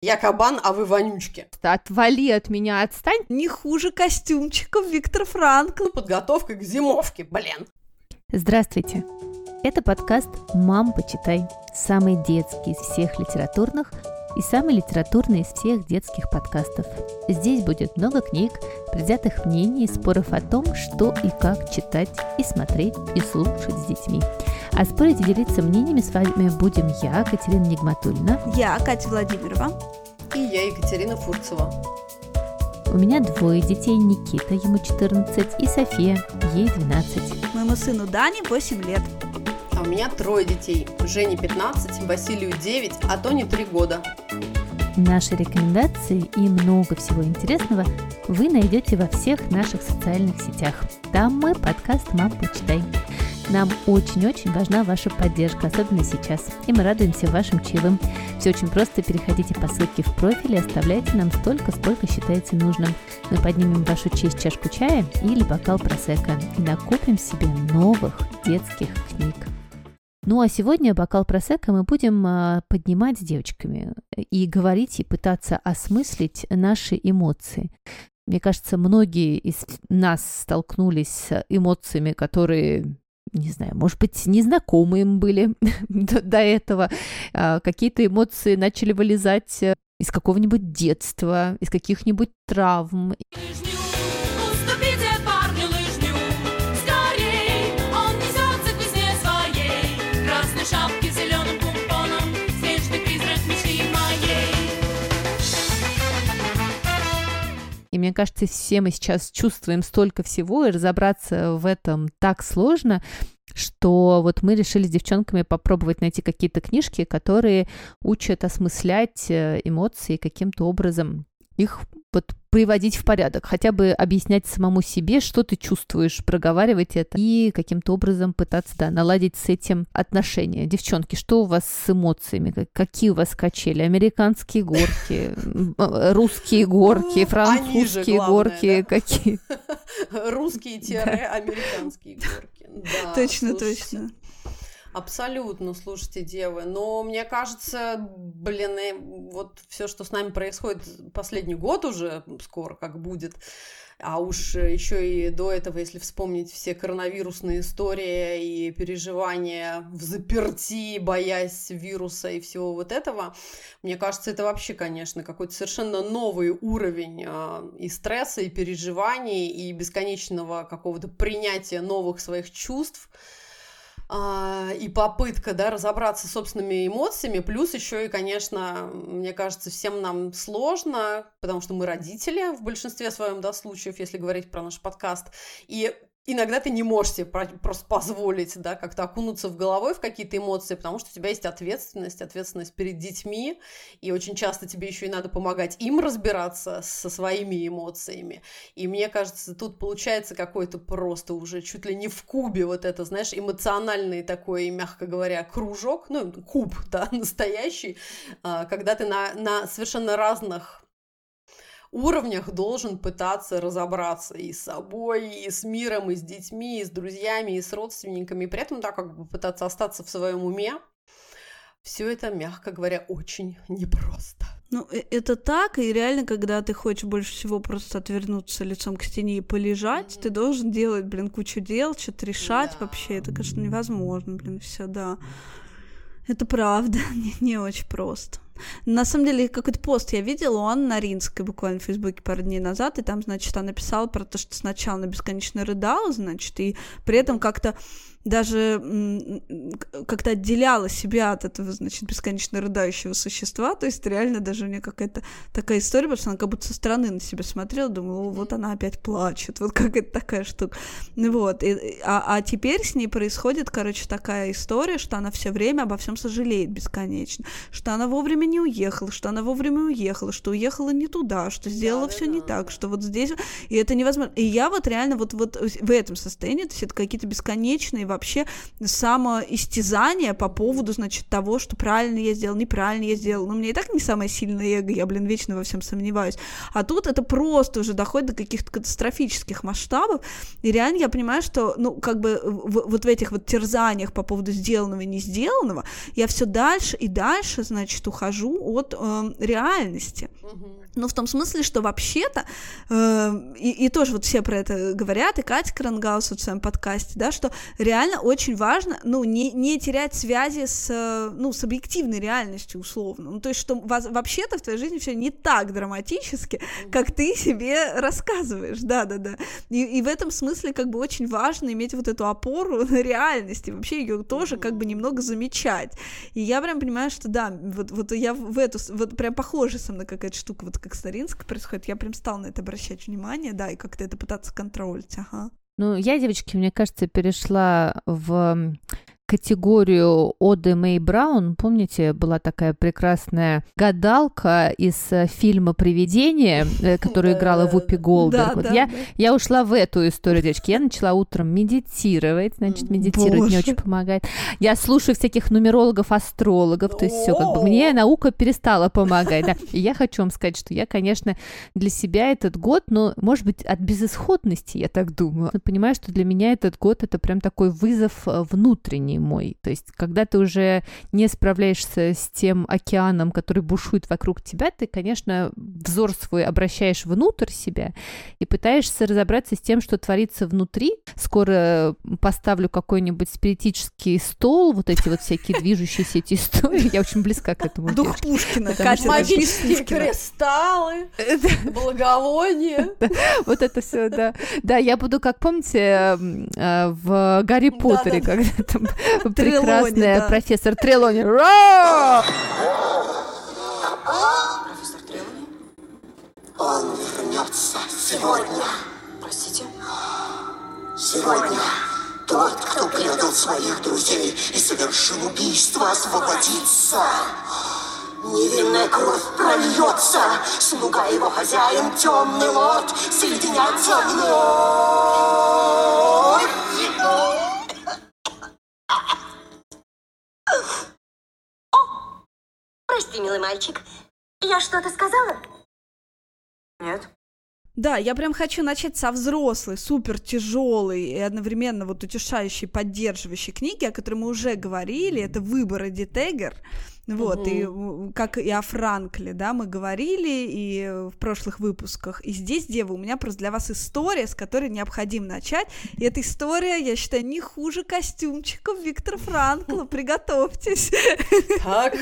Я кабан, а вы вонючки. Отвали от меня, отстань. Не хуже костюмчиков Виктор Франкл. Подготовка к зимовке, блин. Здравствуйте. Это подкаст «Мам, почитай». Самый детский из всех литературных и самый литературный из всех детских подкастов. Здесь будет много книг, предвзятых мнений и споров о том, что и как читать, и смотреть, и слушать с детьми. А спорить и делиться мнениями с вами будем я, Катерина Нигматульна. Я, Катя Владимирова. И я, Екатерина Фурцева. У меня двое детей, Никита, ему 14, и София, ей 12. Моему сыну Дане 8 лет. А у меня трое детей. Жене 15, Василию 9, а Тоне 3 года. Наши рекомендации и много всего интересного вы найдете во всех наших социальных сетях. Там мы подкаст «Мам, почитай». Нам очень-очень важна ваша поддержка, особенно сейчас, и мы радуемся вашим чаевым. Все очень просто, переходите по ссылке в профиль и оставляйте нам столько, сколько считаете нужным. Мы поднимем вашу честь чашку чая или бокал просека и накупим себе новых детских книг. Ну а сегодня бокал просека мы будем а, поднимать с девочками и говорить и пытаться осмыслить наши эмоции. Мне кажется, многие из нас столкнулись с эмоциями, которые не знаю, может быть, незнакомые им были до, до этого, а, какие-то эмоции начали вылезать э, из какого-нибудь детства, из каких-нибудь травм. Мне кажется, все мы сейчас чувствуем столько всего, и разобраться в этом так сложно, что вот мы решили с девчонками попробовать найти какие-то книжки, которые учат осмыслять э, эмоции каким-то образом. Их вот приводить в порядок, хотя бы объяснять самому себе, что ты чувствуешь, проговаривать это и каким-то образом пытаться, да, наладить с этим отношения. Девчонки, что у вас с эмоциями? Какие у вас качели? Американские горки, русские горки, французские горки, какие? Русские-американские горки. Точно, точно. Абсолютно, слушайте, девы. Но мне кажется, блин, вот все, что с нами происходит последний год уже скоро, как будет, а уж еще и до этого, если вспомнить все коронавирусные истории и переживания в заперти, боясь вируса и всего вот этого, мне кажется, это вообще, конечно, какой-то совершенно новый уровень э, и стресса, и переживаний, и бесконечного какого-то принятия новых своих чувств а, и попытка, да, разобраться с собственными эмоциями, плюс еще и, конечно, мне кажется, всем нам сложно, потому что мы родители в большинстве своем, да, случаев, если говорить про наш подкаст, и иногда ты не можешь себе просто позволить, да, как-то окунуться в головой в какие-то эмоции, потому что у тебя есть ответственность, ответственность перед детьми, и очень часто тебе еще и надо помогать им разбираться со своими эмоциями. И мне кажется, тут получается какой-то просто уже чуть ли не в кубе вот это, знаешь, эмоциональный такой, мягко говоря, кружок, ну, куб, да, настоящий, а, когда ты на, на совершенно разных уровнях должен пытаться разобраться и с собой, и с миром, и с детьми, и с друзьями, и с родственниками, и при этом, да, как бы пытаться остаться в своем уме. Все это, мягко говоря, очень непросто. Ну, э, это так, и реально, когда ты хочешь больше всего просто отвернуться лицом к стене и полежать, mm-hmm. ты должен делать, блин, кучу дел, что-то решать да. вообще. Это, конечно, невозможно, блин, все, да. Это правда, не, не очень просто. На самом деле, какой-то пост я видела у Анны Наринской буквально в Фейсбуке пару дней назад, и там, значит, она писала про то, что сначала она бесконечно рыдала, значит, и при этом как-то даже как-то отделяла себя от этого, значит, бесконечно рыдающего существа, то есть реально даже у нее какая-то такая история, потому что она как будто со стороны на себя смотрела, думала, вот она опять плачет, вот какая-то такая штука, вот, и, а, а теперь с ней происходит, короче, такая история, что она все время обо всем сожалеет бесконечно, что она вовремя не уехала, что она вовремя уехала, что уехала не туда, что сделала да, все да, не да, так, что вот здесь, и это невозможно, и я вот реально вот, вот в этом состоянии, то есть это какие-то бесконечные вообще самоистязание по поводу, значит, того, что правильно я сделал, неправильно я сделал. Ну, мне и так не самое сильное эго, я, блин, вечно во всем сомневаюсь. А тут это просто уже доходит до каких-то катастрофических масштабов, и реально я понимаю, что, ну, как бы в, вот в этих вот терзаниях по поводу сделанного и не сделанного, я все дальше и дальше, значит, ухожу от э, реальности. Ну, в том смысле, что вообще-то, э, и, и тоже вот все про это говорят, и Катя Крангаус вот в своем подкасте, да, что реально очень важно, ну, не, не терять связи с, ну, с объективной реальностью, условно. Ну, то есть, что вообще-то в твоей жизни все не так драматически, как ты себе рассказываешь, да-да-да. И, и в этом смысле как бы очень важно иметь вот эту опору на реальности, вообще ее тоже как бы немного замечать. И я прям понимаю, что да, вот, вот я в эту, вот прям похоже со мной какая-то штука, вот как Старинска происходит, я прям стала на это обращать внимание, да, и как-то это пытаться контролить, ага. Ну, я, девочки, мне кажется, перешла в категорию Оды Мэй Браун. Помните, была такая прекрасная гадалка из э, фильма «Привидение», э, которую играла Вупи Голдберг. вот я, я ушла в эту историю, девочки. Я начала утром медитировать, значит, медитировать Боже. мне очень помогает. Я слушаю всяких нумерологов, астрологов, то есть все, как бы мне наука перестала помогать. Да. И я хочу вам сказать, что я, конечно, для себя этот год, но, может быть, от безысходности, я так думаю, понимаю, что для меня этот год это прям такой вызов э, мой. То есть, когда ты уже не справляешься с тем океаном, который бушует вокруг тебя, ты, конечно, взор свой обращаешь внутрь себя и пытаешься разобраться с тем, что творится внутри. Скоро поставлю какой-нибудь спиритический стол, вот эти вот всякие движущиеся эти истории. Я очень близка к этому. Дух Пушкина. Магические кристаллы, благовония. Вот это все, да. Да, я буду, как помните, э, в Гарри Поттере, когда там прекрасная профессор Трелони. Профессор Трелони? Он вернется сегодня. Простите? Сегодня тот, кто предал своих друзей и совершил убийство, освободится. Невинная кровь прольется, слуга его хозяин, темный лорд, соединятся вновь. Прости, милый мальчик. Я что-то сказала? Нет. Да, я прям хочу начать со взрослой, супер тяжелой и одновременно вот утешающей, поддерживающей книги, о которой мы уже говорили. Это «Выбор Эдди Тегер». Вот, угу. и как и о Франкле, да, мы говорили и в прошлых выпусках. И здесь, дева, у меня просто для вас история, с которой необходимо начать. И эта история, я считаю, не хуже костюмчиков Виктора Франкла. Приготовьтесь. Так.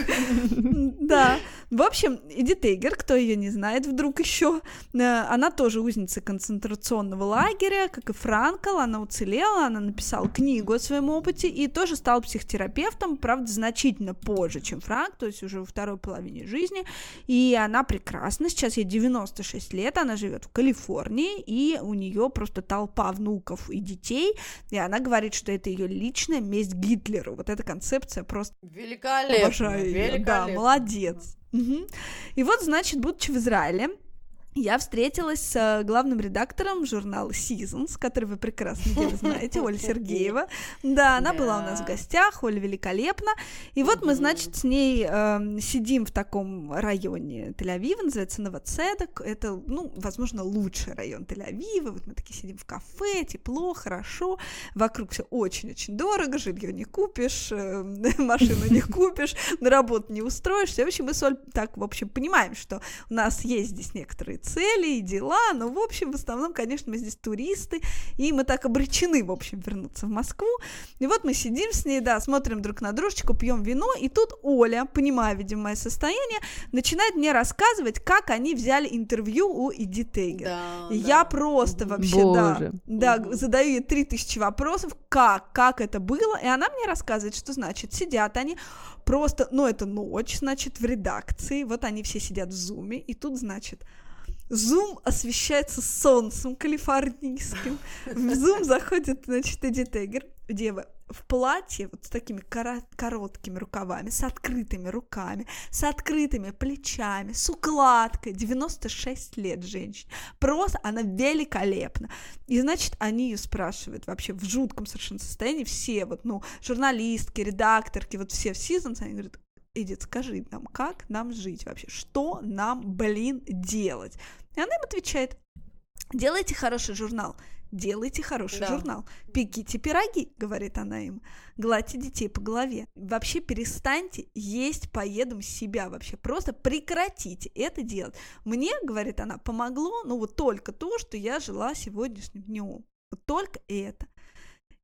Да. В общем, Эди Тейгер, кто ее не знает вдруг еще, э, она тоже узница концентрационного лагеря, как и Франкл, она уцелела, она написала книгу о своем опыте и тоже стала психотерапевтом, правда, значительно позже, чем Франк, то есть уже во второй половине жизни, и она прекрасна, сейчас ей 96 лет, она живет в Калифорнии, и у нее просто толпа внуков и детей, и она говорит, что это ее личная месть Гитлеру, вот эта концепция просто великолепно, обожаю ее, да, молодец. Угу. И вот, значит, будучи в Израиле, я встретилась с э, главным редактором журнала Seasons, который вы прекрасно знаете, Оля Сергеева. Да, она была у нас в гостях, Оля великолепна. И вот мы, значит, с ней э, сидим в таком районе Тель-Авива, называется Новоцедок. Это, ну, возможно, лучший район Тель-Авива. Вот мы такие сидим в кафе, тепло, хорошо. Вокруг все очень-очень дорого, жилье не купишь, э, машину не купишь, на работу не устроишься. В общем, мы с Оль так, в общем, понимаем, что у нас есть здесь некоторые цели и дела, но, в общем, в основном, конечно, мы здесь туристы, и мы так обречены, в общем, вернуться в Москву. И вот мы сидим с ней, да, смотрим друг на дружечку, пьем вино, и тут Оля, понимая, видимо, мое состояние, начинает мне рассказывать, как они взяли интервью у Иди Тегер. Да, Я да. просто вообще, Боже. да, да, задаю ей 3000 вопросов, как, как это было, и она мне рассказывает, что значит, сидят они просто, ну, это ночь, значит, в редакции, вот они все сидят в зуме, и тут, значит, Зум освещается солнцем калифорнийским. В Зум заходит, значит, Эдди Тегер, дева, в платье вот с такими короткими рукавами, с открытыми руками, с открытыми плечами, с укладкой. 96 лет женщине. Просто она великолепна. И, значит, они ее спрашивают вообще в жутком совершенно состоянии. Все вот, ну, журналистки, редакторки, вот все в Seasons, они говорят, Эдит, скажи нам, как нам жить вообще? Что нам, блин, делать? И она им отвечает, делайте хороший журнал, делайте хороший да. журнал. Пеките пироги, говорит она им. Гладьте детей по голове. Вообще перестаньте есть поедом себя вообще. Просто прекратите это делать. Мне, говорит она, помогло, ну вот только то, что я жила сегодняшним днем. Вот только это.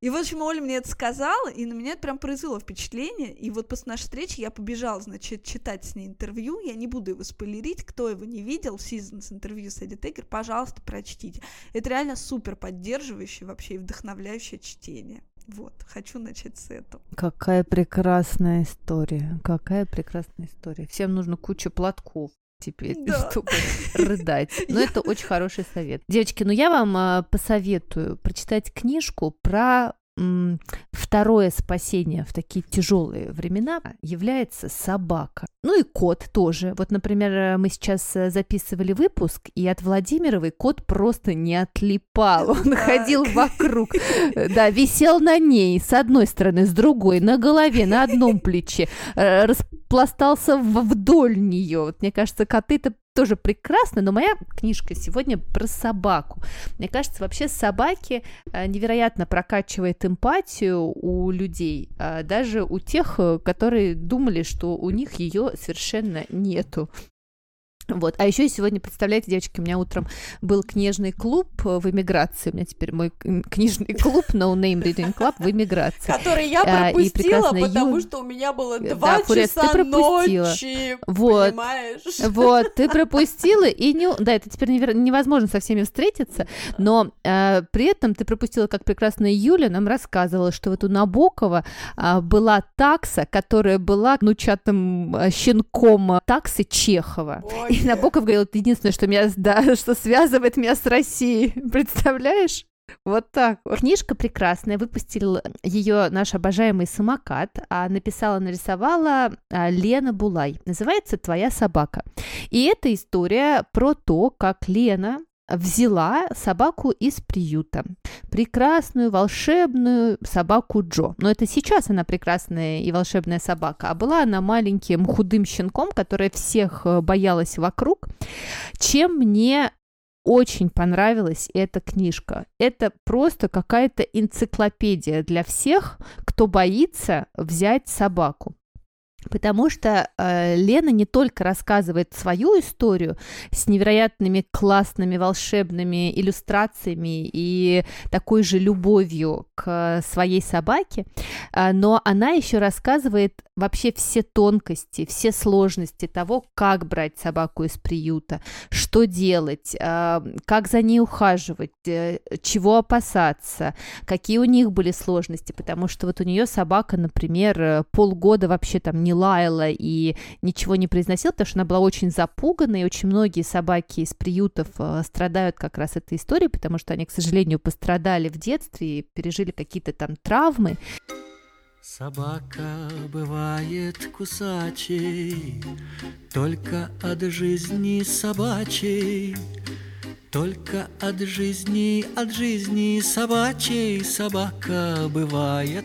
И, в общем, Оля мне это сказала, и на меня это прям произвело впечатление. И вот после нашей встречи я побежала, значит, читать с ней интервью. Я не буду его спойлерить. Кто его не видел, Seasons интервью с Эдди Тегер, пожалуйста, прочтите. Это реально супер поддерживающее вообще и вдохновляющее чтение. Вот, хочу начать с этого. Какая прекрасная история, какая прекрасная история. Всем нужно куча платков теперь, да. чтобы рыдать. Но это очень хороший совет. Девочки, ну я вам э, посоветую прочитать книжку про второе спасение в такие тяжелые времена является собака. Ну и кот тоже. Вот, например, мы сейчас э, записывали выпуск, и от Владимировой кот просто не отлипал. Он так. ходил вокруг, э, да, висел на ней с одной стороны, с другой, на голове, на одном плече, распластался вдоль нее. Вот, мне кажется, коты это тоже прекрасно, но моя книжка сегодня про собаку. Мне кажется, вообще собаки э, невероятно прокачивает эмпатию у людей, а даже у тех, э, которые думали, что у них ее совершенно нету. Вот. А еще сегодня, представляете, девочки, у меня утром был книжный клуб в эмиграции. У меня теперь мой книжный клуб No Name Reading Club в эмиграции. Который я а, пропустила, потому что у меня было два да, Фурес, часа ты пропустила. ночи, вот. понимаешь? Вот, ты пропустила, и не... Да, это теперь невозможно со всеми встретиться, но э, при этом ты пропустила, как прекрасная Юля нам рассказывала, что вот у Набокова э, была такса, которая была внучатым э, щенком таксы Чехова. Ой, и Набоков говорил, это единственное, что меня, да, что связывает меня с Россией. Представляешь? Вот так. Книжка прекрасная, выпустил ее наш обожаемый самокат, а написала, нарисовала а, Лена Булай. Называется «Твоя собака». И это история про то, как Лена взяла собаку из приюта. Прекрасную, волшебную собаку Джо. Но это сейчас она прекрасная и волшебная собака. А была она маленьким худым щенком, которая всех э, боялась вокруг. Чем мне очень понравилась эта книжка. Это просто какая-то энциклопедия для всех, кто боится взять собаку. Потому что э, Лена не только рассказывает свою историю с невероятными классными волшебными иллюстрациями и такой же любовью к своей собаке, э, но она еще рассказывает вообще все тонкости, все сложности того, как брать собаку из приюта, что делать, э, как за ней ухаживать, э, чего опасаться, какие у них были сложности, потому что вот у нее собака, например, э, полгода вообще там не не лаяла и ничего не произносила, потому что она была очень запугана, и очень многие собаки из приютов э, страдают как раз этой историей, потому что они, к сожалению, пострадали в детстве и пережили какие-то там травмы. Собака бывает кусачей, только от жизни собачей. Только от жизни, от жизни собачей собака бывает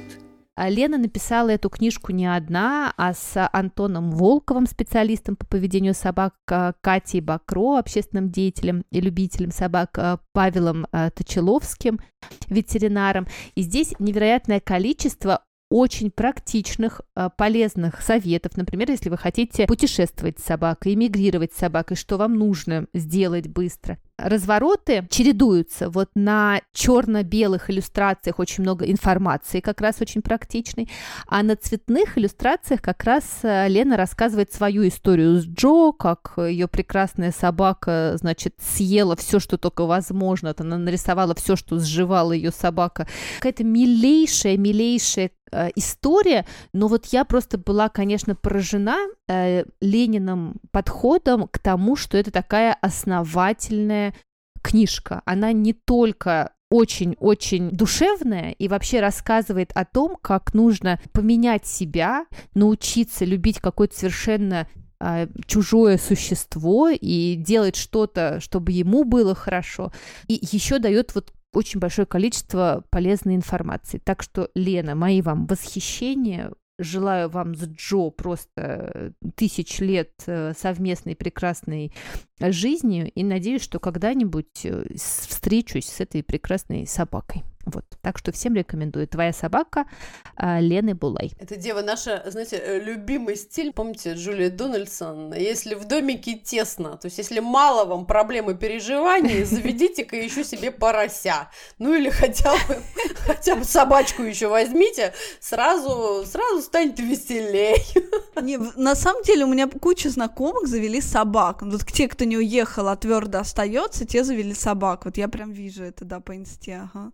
Лена написала эту книжку не одна, а с Антоном Волковым, специалистом по поведению собак, а, Катей Бакро, общественным деятелем и любителем собак, а, Павелом Точеловским, ветеринаром. И здесь невероятное количество очень практичных, полезных советов. Например, если вы хотите путешествовать с собакой, эмигрировать с собакой, что вам нужно сделать быстро развороты чередуются. Вот на черно-белых иллюстрациях очень много информации, как раз очень практичной, а на цветных иллюстрациях как раз э, Лена рассказывает свою историю с Джо, как ее прекрасная собака, значит, съела все, что только возможно. Она нарисовала все, что сживала ее собака. Какая-то милейшая, милейшая э, история, но вот я просто была, конечно, поражена э, Лениным подходом к тому, что это такая основательная книжка. Она не только очень-очень душевная и вообще рассказывает о том, как нужно поменять себя, научиться любить какое-то совершенно а, чужое существо и делать что-то, чтобы ему было хорошо. И еще дает вот очень большое количество полезной информации. Так что, Лена, мои вам восхищения. Желаю вам с Джо просто тысяч лет э, совместной прекрасной жизни и надеюсь, что когда-нибудь э, встречусь с этой прекрасной собакой. Вот. Так что всем рекомендую. Твоя собака а, Лены Булай. Это дева наша, знаете, э, любимый стиль. Помните Джулия Дональдсон? Если в домике тесно, то есть если мало вам проблемы переживаний, заведите-ка еще себе порося. Ну или хотя бы, хотя бы собачку еще возьмите, сразу, сразу станет веселее. Не, на самом деле у меня куча знакомых завели собак. Вот те, кто не уехал, а твердо остается, те завели собак. Вот я прям вижу это, да, по инсте, ага.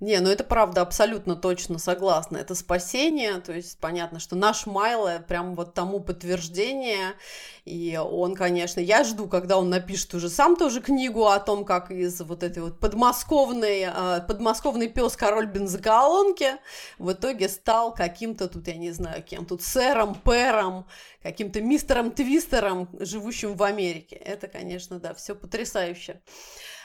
Не, ну это правда, абсолютно точно согласна. Это спасение, то есть понятно, что наш Майло прям вот тому подтверждение. И он, конечно, я жду, когда он напишет уже сам тоже книгу о том, как из вот этой вот подмосковной, э, подмосковный пес король бензоколонки в итоге стал каким-то тут, я не знаю, кем тут, сэром, пэром, каким-то мистером Твистером, живущим в Америке. Это, конечно, да, все потрясающе.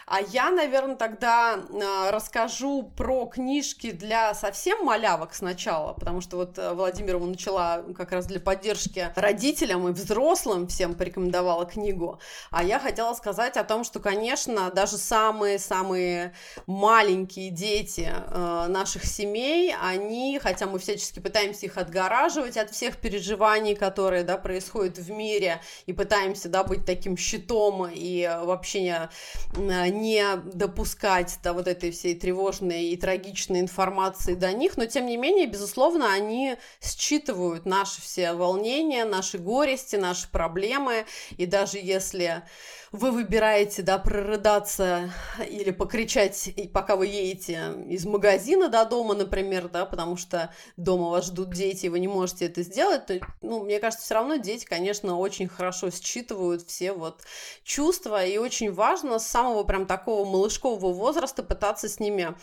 А я, наверное, тогда э, расскажу про книжки для совсем малявок сначала, потому что вот э, Владимирова начала как раз для поддержки родителям и взрослым всем порекомендовала книгу. А я хотела сказать о том, что, конечно, даже самые-самые маленькие дети э, наших семей, они, хотя мы всячески пытаемся их отгораживать от всех переживаний, которые, да, происходят в мире, и пытаемся, да, быть таким щитом и вообще не не допускать до вот этой всей тревожной и трагичной информации до них, но тем не менее, безусловно, они считывают наши все волнения, наши горести, наши проблемы, и даже если вы выбираете, да, прорыдаться или покричать, пока вы едете из магазина до дома, например, да, потому что дома вас ждут дети, и вы не можете это сделать, то, ну, мне кажется, все равно дети, конечно, очень хорошо считывают все вот чувства, и очень важно с самого прям такого малышкового возраста пытаться с ними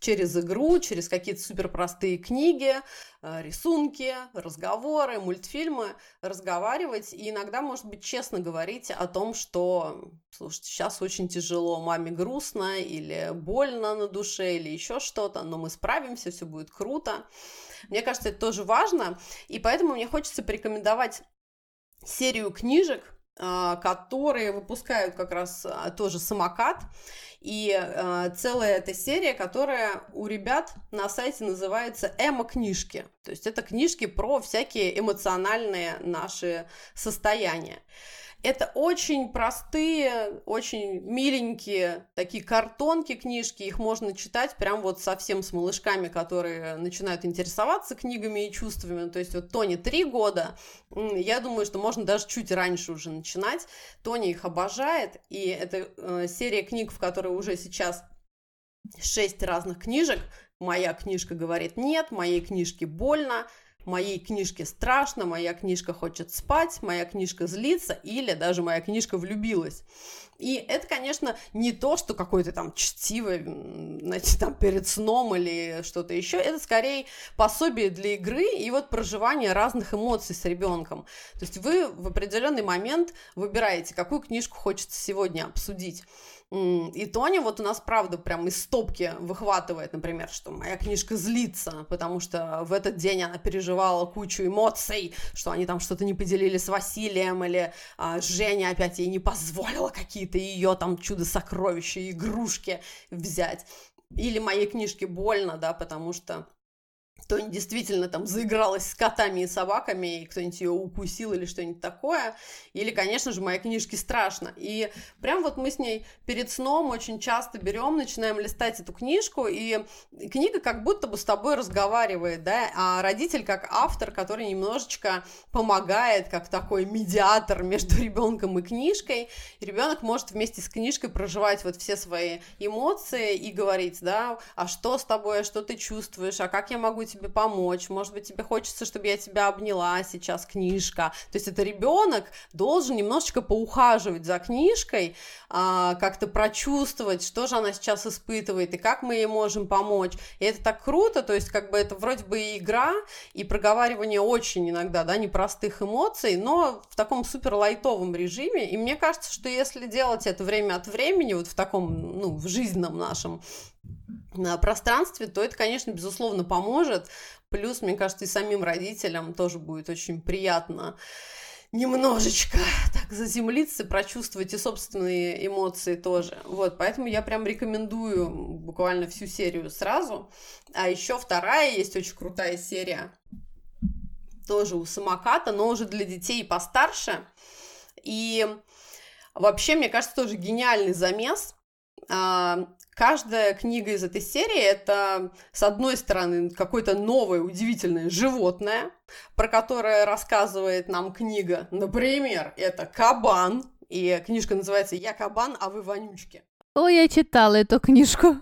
через игру, через какие-то суперпростые книги, э, рисунки, разговоры, мультфильмы разговаривать и иногда, может быть, честно говорить о том, что, слушайте, сейчас очень тяжело, маме грустно или больно на душе или еще что-то, но мы справимся, все будет круто. Мне кажется, это тоже важно, и поэтому мне хочется порекомендовать серию книжек, которые выпускают как раз э, тоже самокат. И э, целая эта серия, которая у ребят на сайте называется «Эмо-книжки». То есть это книжки про всякие эмоциональные наши состояния. Это очень простые, очень миленькие такие картонки книжки, их можно читать прям вот совсем с малышками, которые начинают интересоваться книгами и чувствами. То есть вот Тони три года, я думаю, что можно даже чуть раньше уже начинать. Тони их обожает, и это э, серия книг, в которой уже сейчас шесть разных книжек. Моя книжка говорит нет, моей книжке больно, моей книжке страшно, моя книжка хочет спать, моя книжка злится или даже моя книжка влюбилась. И это, конечно, не то, что какое-то там чтиво, знаете, там перед сном или что-то еще. Это скорее пособие для игры и вот проживание разных эмоций с ребенком. То есть вы в определенный момент выбираете, какую книжку хочется сегодня обсудить. И Тоня вот у нас, правда, прям из стопки выхватывает, например, что моя книжка злится, потому что в этот день она переживала кучу эмоций, что они там что-то не поделили с Василием, или а, Женя опять ей не позволила какие-то ее там чудо-сокровища, игрушки взять. Или моей книжке больно, да, потому что кто-нибудь действительно там заигралась с котами и собаками, и кто-нибудь ее укусил или что-нибудь такое. Или, конечно же, моей книжке страшно. И прям вот мы с ней перед сном очень часто берем, начинаем листать эту книжку, и книга как будто бы с тобой разговаривает, да, а родитель как автор, который немножечко помогает, как такой медиатор между ребенком и книжкой. Ребенок может вместе с книжкой проживать вот все свои эмоции и говорить, да, а что с тобой, а что ты чувствуешь, а как я могу тебе тебе помочь, может быть, тебе хочется, чтобы я тебя обняла сейчас, книжка. То есть это ребенок должен немножечко поухаживать за книжкой, а, как-то прочувствовать, что же она сейчас испытывает и как мы ей можем помочь. И это так круто, то есть как бы это вроде бы и игра, и проговаривание очень иногда, да, непростых эмоций, но в таком супер лайтовом режиме. И мне кажется, что если делать это время от времени, вот в таком, ну, в жизненном нашем пространстве, то это, конечно, безусловно поможет. Плюс, мне кажется, и самим родителям тоже будет очень приятно немножечко так заземлиться, прочувствовать и собственные эмоции тоже. Вот, поэтому я прям рекомендую буквально всю серию сразу. А еще вторая есть очень крутая серия, тоже у самоката, но уже для детей постарше. И вообще, мне кажется, тоже гениальный замес. Каждая книга из этой серии это, с одной стороны, какое-то новое удивительное животное, про которое рассказывает нам книга. Например, это кабан, и книжка называется «Я кабан, а вы вонючки». О, я читала эту книжку.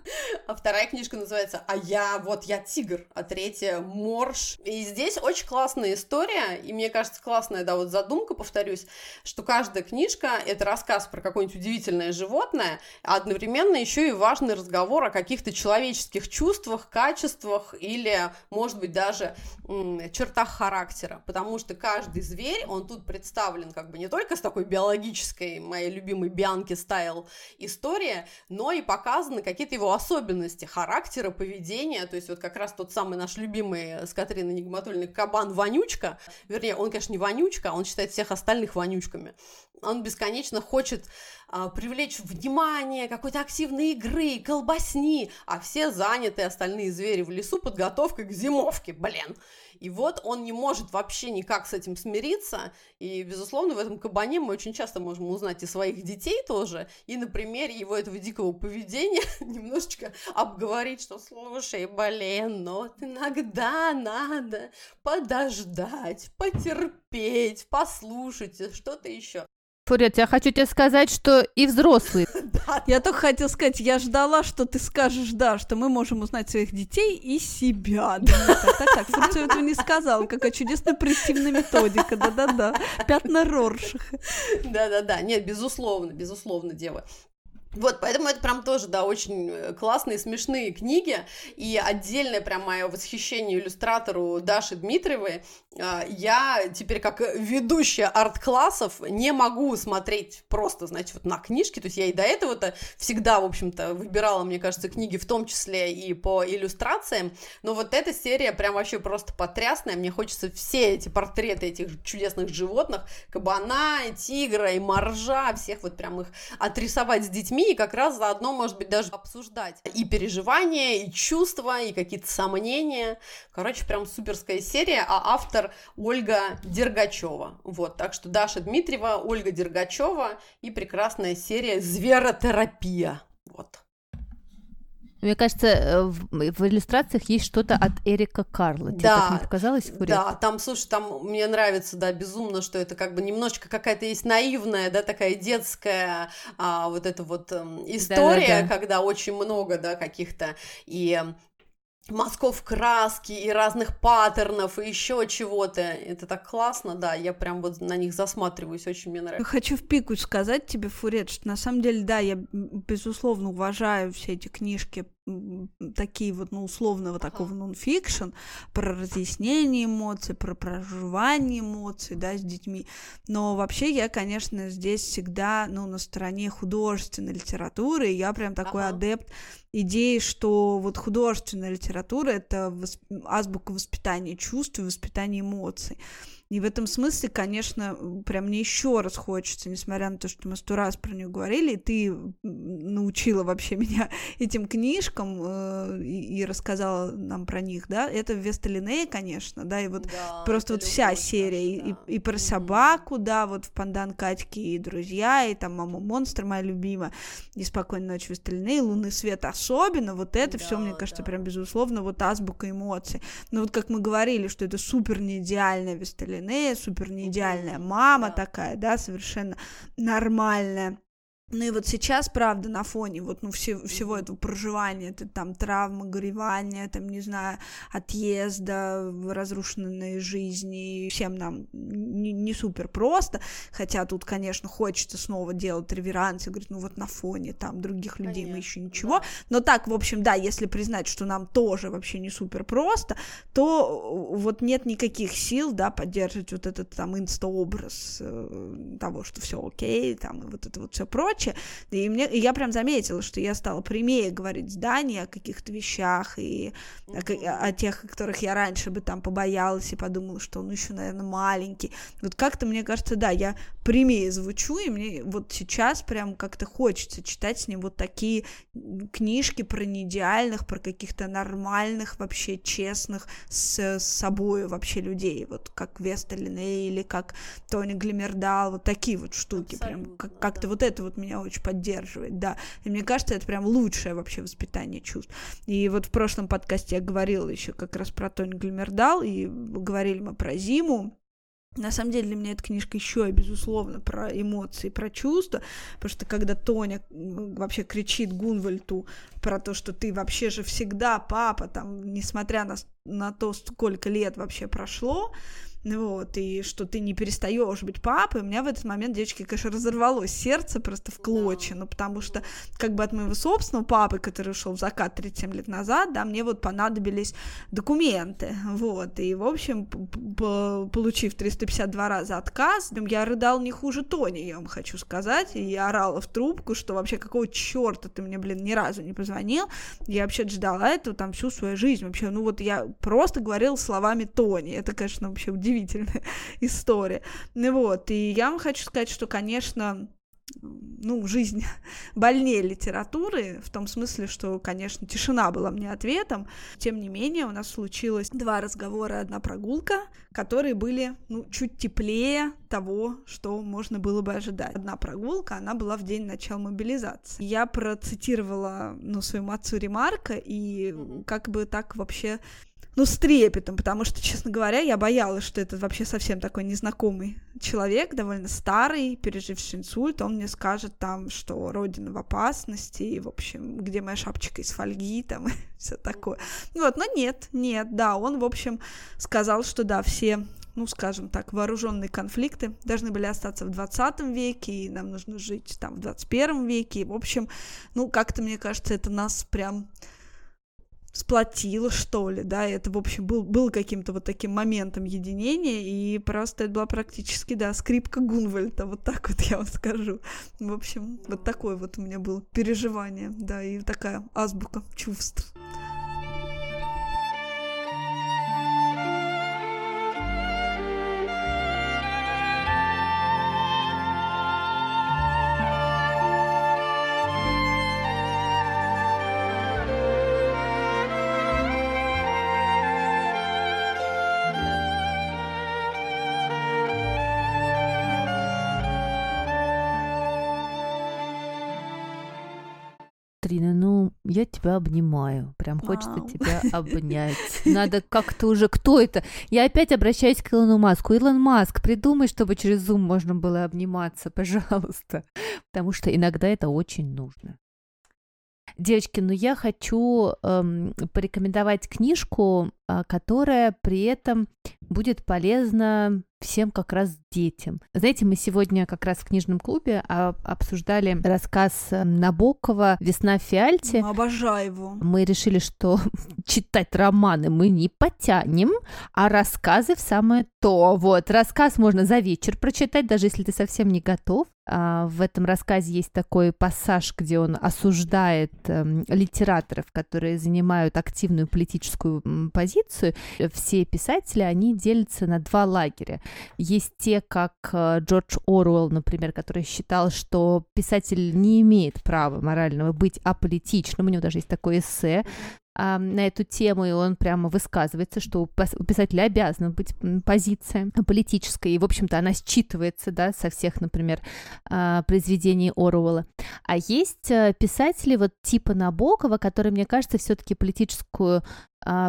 А вторая книжка называется «А я, вот я тигр», а третья «Морж». И здесь очень классная история, и мне кажется, классная, да, вот задумка, повторюсь, что каждая книжка — это рассказ про какое-нибудь удивительное животное, а одновременно еще и важный разговор о каких-то человеческих чувствах, качествах или, может быть, даже м- чертах характера, потому что каждый зверь, он тут представлен как бы не только с такой биологической, моей любимой Бианки стайл истории, но и показаны какие-то его особенности характера, поведения, то есть вот как раз тот самый наш любимый с Катриной Нигматульной кабан Вонючка, вернее, он, конечно, не Вонючка, а он считает всех остальных вонючками. Он бесконечно хочет а, привлечь внимание какой-то активной игры, колбасни, а все заняты остальные звери в лесу подготовкой к зимовке, блин. И вот он не может вообще никак с этим смириться. И, безусловно, в этом кабане мы очень часто можем узнать и своих детей тоже. И на примере его этого дикого поведения немножечко обговорить, что слушай, блин, но иногда надо подождать, потерпеть, послушать, что-то еще. Фурет, я хочу тебе сказать, что и взрослые. Я только хотела сказать, я ждала, что ты скажешь, да, что мы можем узнать своих детей и себя. Так, так, так, Фурцев этого не сказал. Какая чудесная предиктивная методика, да-да-да. Пятна Роршаха. Да-да-да, нет, безусловно, безусловно, дева. Вот, поэтому это прям тоже, да, очень э, классные, смешные книги, и отдельное прям мое восхищение иллюстратору Даши Дмитриевой. А, я теперь как ведущая арт-классов не могу смотреть просто, знаете, вот на книжки, то есть я и до этого-то всегда, в общем-то, выбирала, мне кажется, книги в том числе и по иллюстрациям, но вот эта серия прям вообще просто потрясная, мне хочется все эти портреты этих чудесных животных, кабана, тигра и моржа, всех вот прям их отрисовать с детьми, и как раз заодно, может быть, даже обсуждать и переживания, и чувства, и какие-то сомнения. Короче, прям суперская серия, а автор Ольга Дергачева. Вот, так что Даша Дмитриева, Ольга Дергачева и прекрасная серия «Зверотерапия». Вот. Мне кажется, э, в, в иллюстрациях есть что-то от Эрика Карла. Тебе да, так не показалось, Фурет? Да, там, слушай, там мне нравится, да, безумно, что это как бы немножечко какая-то есть наивная, да, такая детская а, вот эта вот эм, история, да, да, да. когда очень много, да, каких-то и мазков краски и разных паттернов и еще чего-то. Это так классно, да, я прям вот на них засматриваюсь, очень мне нравится. Хочу в пику сказать тебе, Фурет, что на самом деле, да, я безусловно уважаю все эти книжки такие вот, ну, условного такого нонфикшн, про разъяснение эмоций, про проживание эмоций, да, с детьми. Но вообще я, конечно, здесь всегда, ну, на стороне художественной литературы, и я прям такой ага. адепт идеи, что вот художественная литература — это восп... азбука воспитания чувств и воспитания эмоций. И в этом смысле, конечно, прям мне еще раз хочется, несмотря на то, что мы сто раз про нее говорили, и ты научила вообще меня этим книжкам э, и, и рассказала нам про них, да, это Весталинея, конечно, да, и вот да, просто вот вся серия, да. и, и про собаку, да, вот в Пандан Катьки и друзья, и там Мама Монстр моя любимая, и Спокойной ночи Весталинея, Лунный свет особенно, вот это да, все, мне кажется, да. прям безусловно вот азбука эмоций. Но вот как мы говорили, что это супер не идеальная Весталинея, Линнея, супер не идеальная мама такая, да, совершенно нормальная Ну и вот сейчас, правда, на фоне вот ну, все, всего этого проживания, это там травмы, горевания, там, не знаю, отъезда, разрушенной жизни, всем нам не, не супер просто, хотя тут, конечно, хочется снова делать реверанс и говорить, ну вот на фоне там других людей конечно, мы еще ничего, да. но так, в общем, да, если признать, что нам тоже вообще не супер просто, то вот нет никаких сил, да, поддерживать вот этот там инста-образ э, того, что все окей, там, и вот это вот все прочее, прочее. И, мне, и я прям заметила, что я стала прямее говорить с Даней о каких-то вещах и о, о тех, о которых я раньше бы там побоялась и подумала, что он еще, наверное, маленький. Вот как-то, мне кажется, да, я прямее звучу, и мне вот сейчас прям как-то хочется читать с ним вот такие книжки про неидеальных, про каких-то нормальных, вообще честных с, с собой вообще людей, вот как Веста Лине или как Тони Глимердал, вот такие вот штуки, Абсолютно, прям как- как-то да. вот это вот меня очень поддерживает, да, и мне кажется, это прям лучшее вообще воспитание чувств. И вот в прошлом подкасте я говорила еще как раз про Тони Глимердал, и говорили мы про зиму, на самом деле для меня эта книжка еще и, безусловно, про эмоции, про чувства, потому что когда Тоня вообще кричит Гунвальту про то, что ты вообще же всегда папа, там, несмотря на, на то, сколько лет вообще прошло, вот, и что ты не перестаешь быть папой, у меня в этот момент, девочки, конечно, разорвалось сердце просто в клочья, ну, потому что, как бы от моего собственного папы, который ушел в закат 37 лет назад, да, мне вот понадобились документы, вот, и, в общем, получив 352 раза отказ, я рыдал не хуже Тони, я вам хочу сказать, и я орала в трубку, что вообще какого черта ты мне, блин, ни разу не позвонил, я вообще ждала этого там всю свою жизнь, вообще, ну, вот я просто говорила словами Тони, это, конечно, вообще удивительно, удивительная история. Ну вот, и я вам хочу сказать, что, конечно, ну, жизнь больнее литературы, в том смысле, что, конечно, тишина была мне ответом. Тем не менее, у нас случилось два разговора, одна прогулка, которые были, ну, чуть теплее того, что можно было бы ожидать. Одна прогулка, она была в день начала мобилизации. Я процитировала, ну, своему отцу ремарка, и как бы так вообще ну, с трепетом, потому что, честно говоря, я боялась, что это вообще совсем такой незнакомый человек, довольно старый, переживший инсульт, он мне скажет там, что родина в опасности, и, в общем, где моя шапочка из фольги, там, и все такое. Вот, но нет, нет, да, он, в общем, сказал, что да, все ну, скажем так, вооруженные конфликты должны были остаться в 20 веке, и нам нужно жить там в 21 веке. И, в общем, ну, как-то, мне кажется, это нас прям сплотило, что ли, да, это, в общем, был, был каким-то вот таким моментом единения, и просто это была практически, да, скрипка Гунвальда, вот так вот я вам скажу. В общем, вот такое вот у меня было переживание, да, и такая азбука чувств. Я тебя обнимаю. Прям хочется Вау. тебя обнять. Надо как-то уже... Кто это? Я опять обращаюсь к Илону Маску. Илон Маск, придумай, чтобы через Zoom можно было обниматься, пожалуйста. Потому что иногда это очень нужно. Девочки, ну я хочу эм, порекомендовать книжку, э, которая при этом будет полезна всем как раз детям. Знаете, мы сегодня как раз в книжном клубе а, обсуждали рассказ эм, Набокова «Весна в Фиальте». Обожаю его. Мы решили, что читать романы мы не потянем, а рассказы в самое то. Вот, рассказ можно за вечер прочитать, даже если ты совсем не готов. А, в этом рассказе есть такой пассаж, где он осуждает эм, литераторов, которые занимают активную политическую позицию. Все писатели, они делятся на два лагеря. Есть те, как э, Джордж Оруэлл, например, который считал, что писатель не имеет права морального быть аполитичным. У него даже есть такое эссе на эту тему, и он прямо высказывается, что у писателя обязана быть позиция политическая, и, в общем-то, она считывается, да, со всех, например, а, произведений Оруэлла. А есть э, писатели вот типа Набокова, которые, мне кажется, все-таки политическую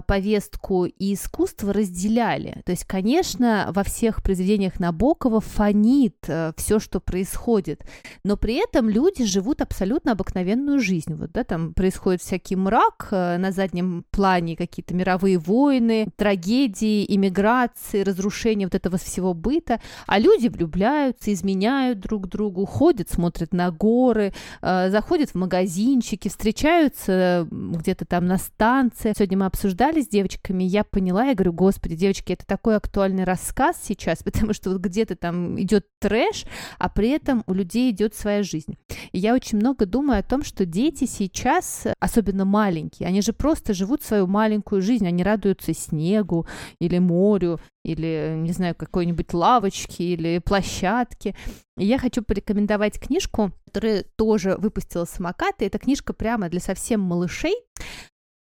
повестку и искусство разделяли. То есть, конечно, во всех произведениях Набокова фонит э, все, что происходит, но при этом люди живут абсолютно обыкновенную жизнь. Вот, да, там происходит всякий мрак, э, на заднем плане какие-то мировые войны, трагедии, иммиграции, разрушения вот этого всего быта, а люди влюбляются, изменяют друг другу, ходят, смотрят на горы, э, заходят в магазинчики, встречаются где-то там на станции. Сегодня мы обсуждаем обсуждали с девочками, я поняла, я говорю, господи, девочки, это такой актуальный рассказ сейчас, потому что вот где-то там идет трэш, а при этом у людей идет своя жизнь. И я очень много думаю о том, что дети сейчас, особенно маленькие, они же просто живут свою маленькую жизнь, они радуются снегу или морю, или, не знаю, какой-нибудь лавочки или площадки. И я хочу порекомендовать книжку, которая тоже выпустила самокат, и эта книжка прямо для совсем малышей.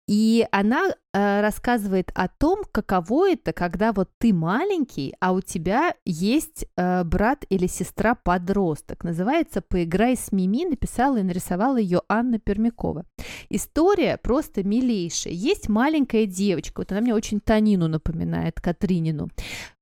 И она рассказывает о том, каково это, когда вот ты маленький, а у тебя есть э, брат или сестра подросток. Называется «Поиграй с Мими», написала и нарисовала ее Анна Пермякова. История просто милейшая. Есть маленькая девочка, вот она мне очень Танину напоминает, Катринину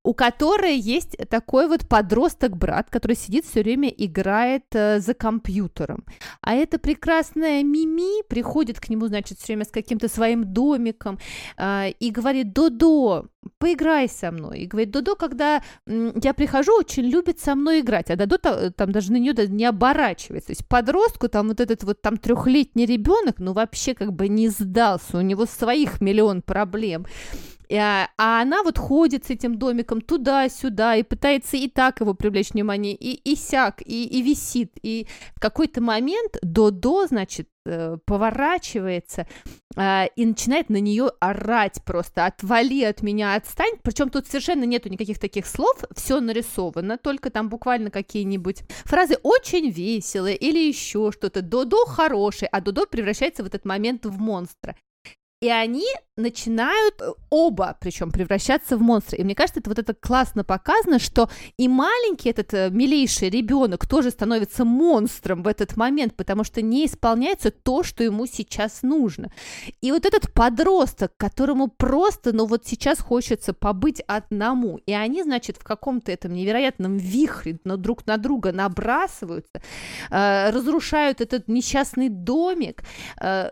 у которой есть такой вот подросток-брат, который сидит все время играет э, за компьютером. А эта прекрасная Мими приходит к нему, значит, все время с каким-то своим домиком э, и говорит, Додо, поиграй со мной. И говорит, Додо, когда я прихожу, очень любит со мной играть. А Додо там, там даже на нее не оборачивается. То есть подростку там вот этот вот там трехлетний ребенок, ну вообще как бы не сдался, у него своих миллион проблем. А, а она вот ходит с этим домиком туда-сюда и пытается и так его привлечь внимание, и, и сяк, и, и висит. И в какой-то момент Додо, значит, э, поворачивается э, и начинает на нее орать просто «отвали от меня, отстань». Причем тут совершенно нету никаких таких слов, все нарисовано, только там буквально какие-нибудь фразы «очень веселые» или еще что-то. Додо хороший, а Додо превращается в этот момент в монстра. И они начинают э, оба, причем, превращаться в монстры. И мне кажется, это вот это классно показано, что и маленький этот э, милейший ребенок тоже становится монстром в этот момент, потому что не исполняется то, что ему сейчас нужно. И вот этот подросток, которому просто, ну вот сейчас хочется побыть одному, и они, значит, в каком-то этом невероятном вихре но друг на друга набрасываются, э, разрушают этот несчастный домик,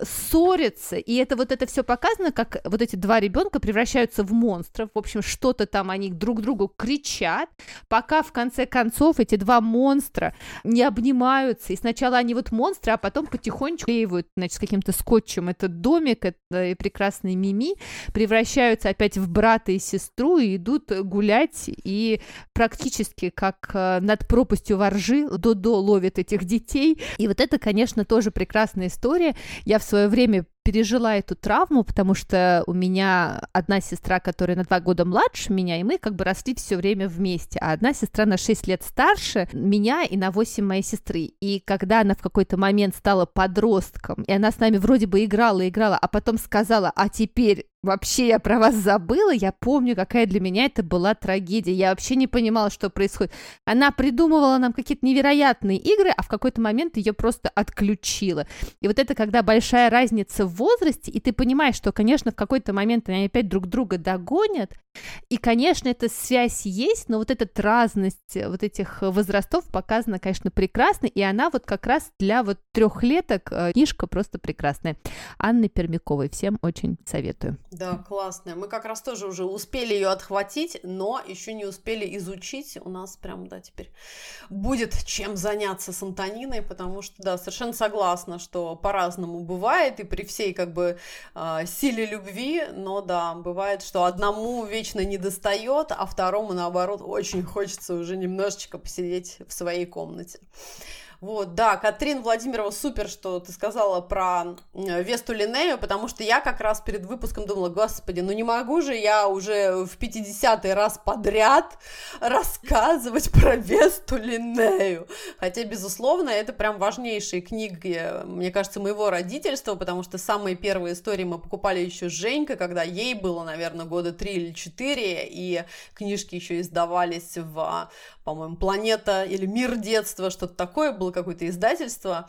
ссорятся, и это вот это все показано, как вот эти два ребенка превращаются в монстров. В общем, что-то там они друг другу кричат, пока в конце концов эти два монстра не обнимаются. И сначала они вот монстры, а потом потихонечку клеивают, значит, каким-то скотчем этот домик, это прекрасный Мими, превращаются опять в брата и сестру и идут гулять, и практически как э, над пропастью воржи Додо ловит этих детей. И вот это, конечно, тоже прекрасная история. Я в свое время пережила эту травму, потому что у меня одна сестра, которая на два года младше меня, и мы как бы росли все время вместе, а одна сестра на 6 лет старше меня и на 8 моей сестры. И когда она в какой-то момент стала подростком, и она с нами вроде бы играла, играла, а потом сказала, а теперь Вообще я про вас забыла, я помню, какая для меня это была трагедия. Я вообще не понимала, что происходит. Она придумывала нам какие-то невероятные игры, а в какой-то момент ее просто отключила. И вот это когда большая разница в возрасте, и ты понимаешь, что, конечно, в какой-то момент они опять друг друга догонят, и, конечно, эта связь есть, но вот эта разность вот этих возрастов показана, конечно, прекрасно, и она вот как раз для вот трехлеток э, книжка просто прекрасная. Анны Пермяковой всем очень советую. Да, классная. Мы как раз тоже уже успели ее отхватить, но еще не успели изучить. У нас прям, да, теперь будет чем заняться с Антониной, потому что, да, совершенно согласна, что по-разному бывает, и при всей, как бы, а, силе любви, но, да, бывает, что одному вечно не достает, а второму, наоборот, очень хочется уже немножечко посидеть в своей комнате. Вот, да, Катрин Владимирова, супер, что ты сказала про Весту Линею, потому что я как раз перед выпуском думала, господи, ну не могу же я уже в 50-й раз подряд рассказывать про Весту Линею. Хотя, безусловно, это прям важнейшие книги, мне кажется, моего родительства, потому что самые первые истории мы покупали еще с Женькой, когда ей было, наверное, года три или четыре, и книжки еще издавались в, по-моему, «Планета» или «Мир детства», что-то такое было было какое-то издательство,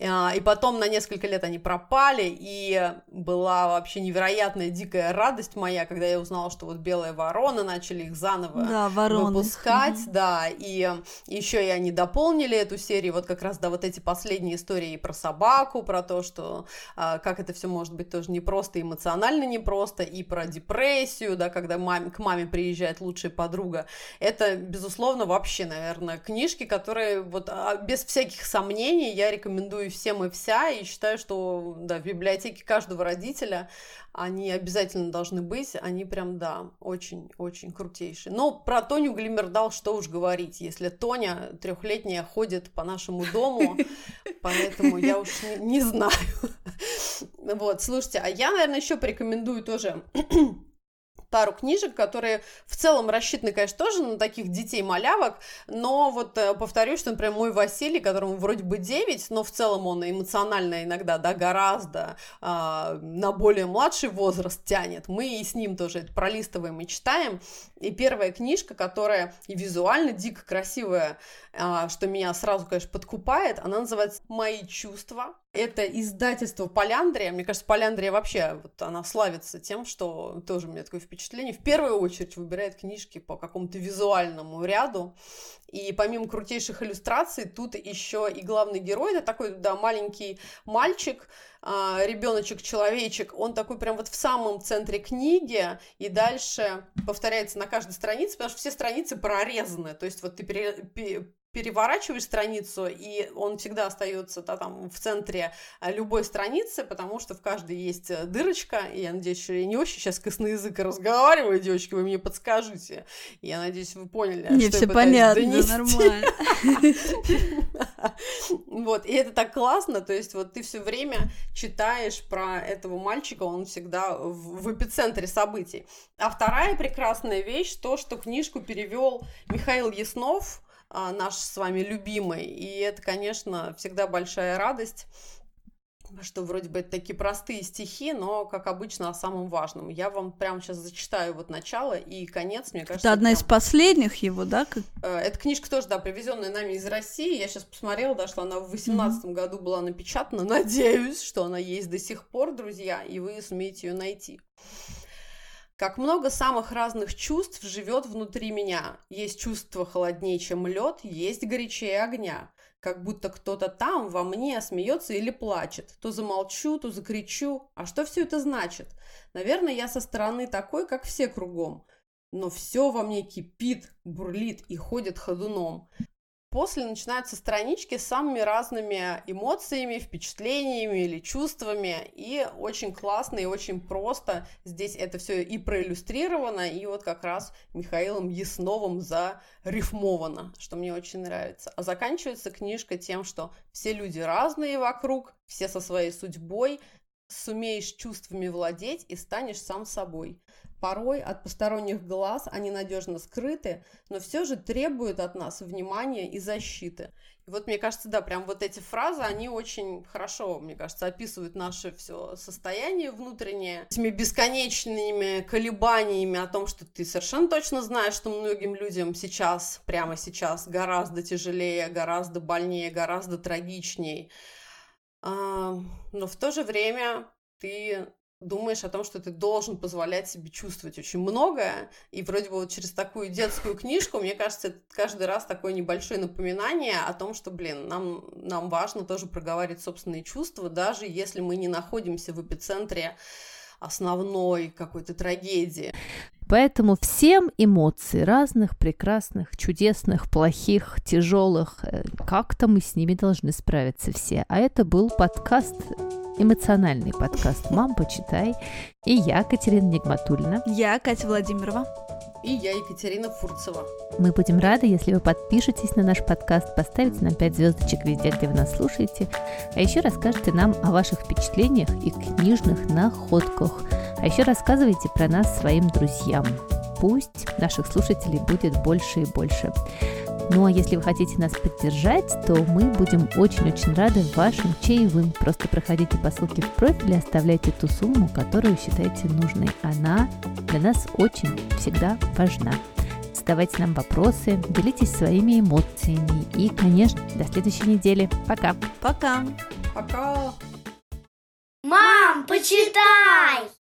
а, и потом на несколько лет они пропали, и была вообще невероятная дикая радость моя, когда я узнала, что вот «Белая ворона» начали их заново да, выпускать, угу. да, и еще и они дополнили эту серию, вот как раз, да, вот эти последние истории про собаку, про то, что а, как это все может быть тоже непросто, эмоционально непросто, и про депрессию, да, когда маме, к маме приезжает лучшая подруга. Это, безусловно, вообще, наверное, книжки, которые вот а, без всяких сомнений я рекомендую всем и вся, и считаю, что да, в библиотеке каждого родителя они обязательно должны быть, они прям, да, очень-очень крутейшие. Но про Тоню Глимердал что уж говорить, если Тоня трехлетняя ходит по нашему дому, поэтому я уж не, не знаю. Вот, слушайте, а я, наверное, еще порекомендую тоже пару книжек, которые в целом рассчитаны, конечно, тоже на таких детей-малявок, но вот э, повторюсь, что, например, мой Василий, которому вроде бы 9, но в целом он эмоционально иногда, да, гораздо э, на более младший возраст тянет. Мы и с ним тоже это пролистываем и читаем. И первая книжка, которая и визуально дико красивая, э, что меня сразу, конечно, подкупает, она называется «Мои чувства». Это издательство Поляндрия. Мне кажется, Поляндрия вообще, вот она славится тем, что тоже у меня такое впечатление. В первую очередь выбирает книжки по какому-то визуальному ряду. И помимо крутейших иллюстраций, тут еще и главный герой, это такой, да, маленький мальчик, а, ребеночек-человечек, он такой прям вот в самом центре книги, и дальше повторяется на каждой странице, потому что все страницы прорезаны, то есть вот ты пере, переворачиваешь страницу, и он всегда остается да, там в центре э, любой страницы, потому что в каждой есть э, дырочка, и я надеюсь, что я не очень сейчас косноязыко разговариваю, девочки, вы мне подскажите. Я надеюсь, вы поняли, не, что все понятно, донести. нормально. Вот, и это так классно, то есть вот ты все время читаешь про этого мальчика, он всегда в эпицентре событий. А вторая прекрасная вещь, то, что книжку перевел Михаил Яснов, а, наш с вами любимый. И это, конечно, всегда большая радость что вроде бы это такие простые стихи, но, как обычно, о самом важном. Я вам прямо сейчас зачитаю вот начало и конец, мне кажется. Это одна прям... из последних его, да? Э, эта книжка тоже, да, привезенная нами из России. Я сейчас посмотрела, да, что она в 2018 mm-hmm. году была напечатана. Надеюсь, что она есть до сих пор, друзья, и вы сумеете ее найти. Как много самых разных чувств живет внутри меня. Есть чувство холоднее, чем лед, есть горячее огня. Как будто кто-то там во мне смеется или плачет. То замолчу, то закричу. А что все это значит? Наверное, я со стороны такой, как все кругом. Но все во мне кипит, бурлит и ходит ходуном. После начинаются странички с самыми разными эмоциями, впечатлениями или чувствами. И очень классно и очень просто здесь это все и проиллюстрировано, и вот как раз Михаилом Ясновым зарифмовано, что мне очень нравится. А заканчивается книжка тем, что все люди разные вокруг, все со своей судьбой, сумеешь чувствами владеть и станешь сам собой. Порой от посторонних глаз они надежно скрыты, но все же требуют от нас внимания и защиты. И вот мне кажется, да, прям вот эти фразы, они очень хорошо, мне кажется, описывают наше все состояние внутреннее, этими бесконечными колебаниями о том, что ты совершенно точно знаешь, что многим людям сейчас, прямо сейчас, гораздо тяжелее, гораздо больнее, гораздо трагичнее. А, но в то же время ты думаешь о том, что ты должен позволять себе чувствовать очень многое, и вроде бы вот через такую детскую книжку, мне кажется, это каждый раз такое небольшое напоминание о том, что, блин, нам, нам важно тоже проговаривать собственные чувства, даже если мы не находимся в эпицентре основной какой-то трагедии. Поэтому всем эмоций разных, прекрасных, чудесных, плохих, тяжелых, э, как-то мы с ними должны справиться все. А это был подкаст эмоциональный подкаст «Мам, почитай». И я, Катерина Нигматульна. Я, Катя Владимирова. И я, Екатерина Фурцева. Мы будем рады, если вы подпишетесь на наш подкаст, поставите нам 5 звездочек везде, где вы нас слушаете, а еще расскажете нам о ваших впечатлениях и книжных находках. А еще рассказывайте про нас своим друзьям. Пусть наших слушателей будет больше и больше. Ну а если вы хотите нас поддержать, то мы будем очень-очень рады вашим чаевым. Просто проходите по ссылке в профиле, оставляйте ту сумму, которую считаете нужной. Она для нас очень всегда важна. задавайте нам вопросы, делитесь своими эмоциями. И, конечно, до следующей недели. Пока! Пока! Пока! Мам, почитай!